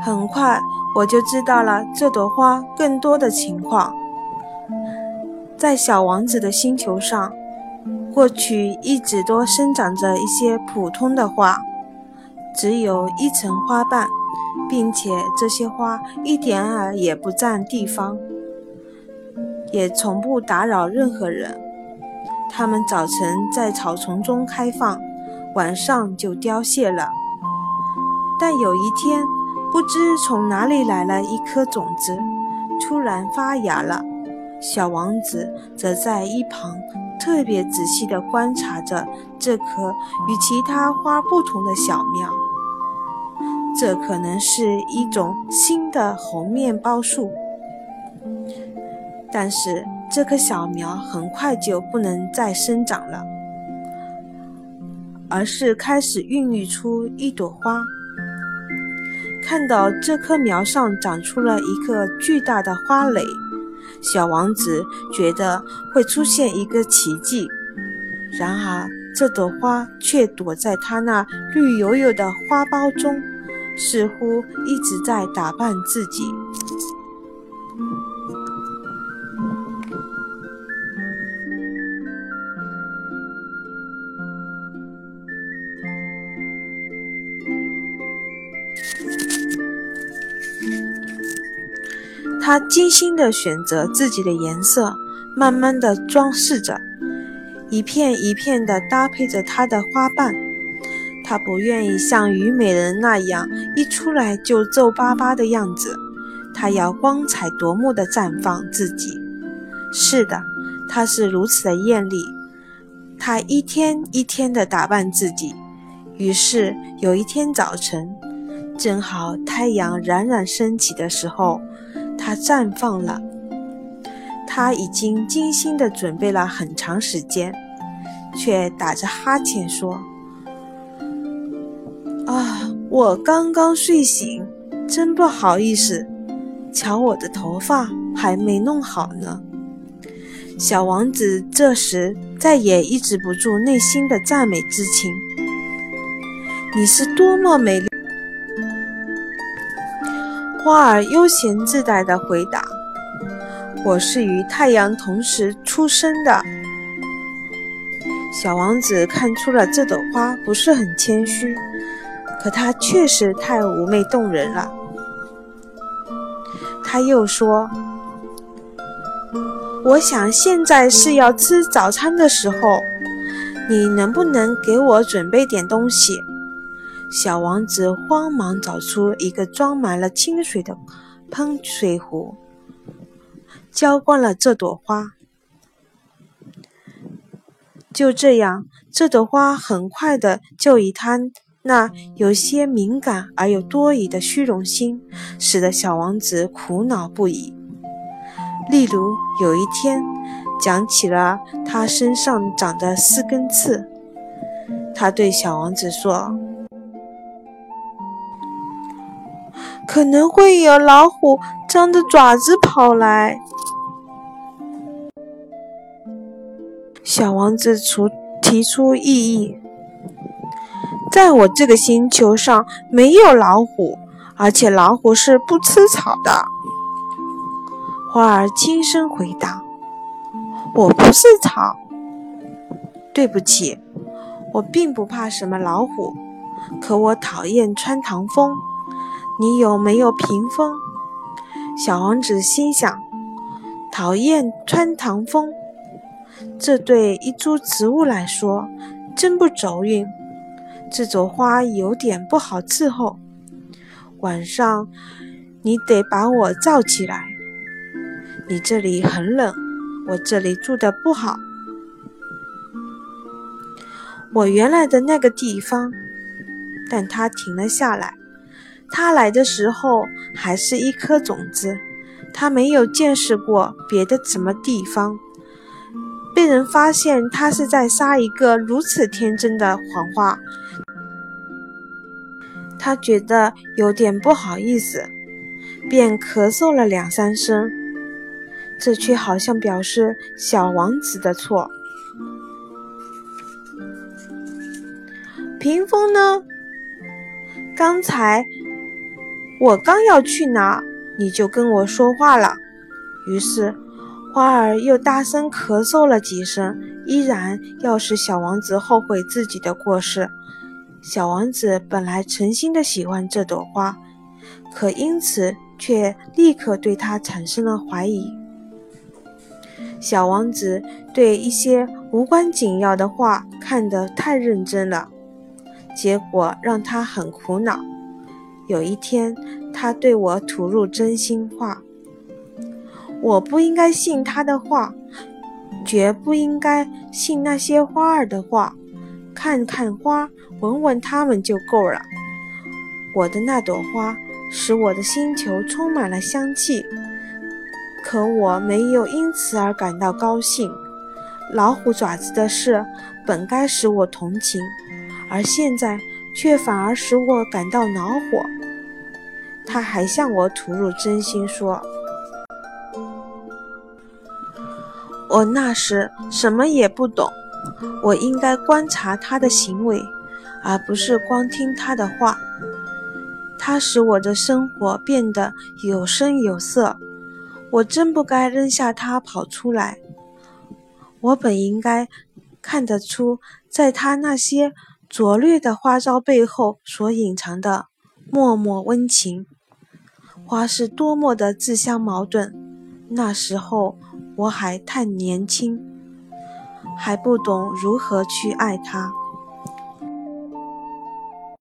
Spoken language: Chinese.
很快我就知道了这朵花更多的情况。在小王子的星球上，过去一直都生长着一些普通的花，只有一层花瓣，并且这些花一点儿也不占地方，也从不打扰任何人。它们早晨在草丛中开放，晚上就凋谢了。但有一天，不知从哪里来了一颗种子，突然发芽了。小王子则在一旁特别仔细地观察着这棵与其他花不同的小苗。这可能是一种新的红面包树，但是这棵小苗很快就不能再生长了，而是开始孕育出一朵花。看到这棵苗上长出了一个巨大的花蕾，小王子觉得会出现一个奇迹。然而，这朵花却躲在他那绿油油的花苞中，似乎一直在打扮自己。他精心地选择自己的颜色，慢慢地装饰着，一片一片地搭配着他的花瓣。他不愿意像虞美人那样一出来就皱巴巴的样子，他要光彩夺目地绽放自己。是的，他是如此的艳丽。他一天一天地打扮自己。于是有一天早晨，正好太阳冉冉升起的时候。它绽放了。他已经精心地准备了很长时间，却打着哈欠说：“啊，我刚刚睡醒，真不好意思。瞧我的头发还没弄好呢。”小王子这时再也抑制不住内心的赞美之情：“你是多么美丽！”花儿悠闲自在地回答：“我是与太阳同时出生的。”小王子看出了这朵花不是很谦虚，可它确实太妩媚动人了。他又说：“我想现在是要吃早餐的时候，你能不能给我准备点东西？”小王子慌忙找出一个装满了清水的喷水壶，浇灌了这朵花。就这样，这朵花很快的就以他那有些敏感而又多疑的虚荣心，使得小王子苦恼不已。例如，有一天讲起了他身上长的四根刺，他对小王子说。可能会有老虎张着爪子跑来。小王子出提出异议：“在我这个星球上没有老虎，而且老虎是不吃草的。”花儿轻声回答：“我不是草。对不起，我并不怕什么老虎，可我讨厌穿堂风。”你有没有屏风？小王子心想：讨厌穿堂风，这对一株植物来说真不走运。这朵花有点不好伺候。晚上你得把我罩起来。你这里很冷，我这里住的不好。我原来的那个地方，但他停了下来。他来的时候还是一颗种子，他没有见识过别的什么地方。被人发现他是在撒一个如此天真的谎话，他觉得有点不好意思，便咳嗽了两三声。这却好像表示小王子的错。屏风呢？刚才。我刚要去哪，你就跟我说话了。”于是，花儿又大声咳嗽了几声，依然要使小王子后悔自己的过失。小王子本来诚心的喜欢这朵花，可因此却立刻对它产生了怀疑。小王子对一些无关紧要的话看得太认真了，结果让他很苦恼。有一天，他对我吐露真心话：“我不应该信他的话，绝不应该信那些花儿的话。看看花。”闻闻它们就够了。我的那朵花使我的星球充满了香气，可我没有因此而感到高兴。老虎爪子的事本该使我同情，而现在却反而使我感到恼火。他还向我吐露真心说：“我那时什么也不懂，我应该观察他的行为。”而不是光听他的话，他使我的生活变得有声有色。我真不该扔下他跑出来。我本应该看得出，在他那些拙劣的花招背后所隐藏的默默温情。花是多么的自相矛盾。那时候我还太年轻，还不懂如何去爱他。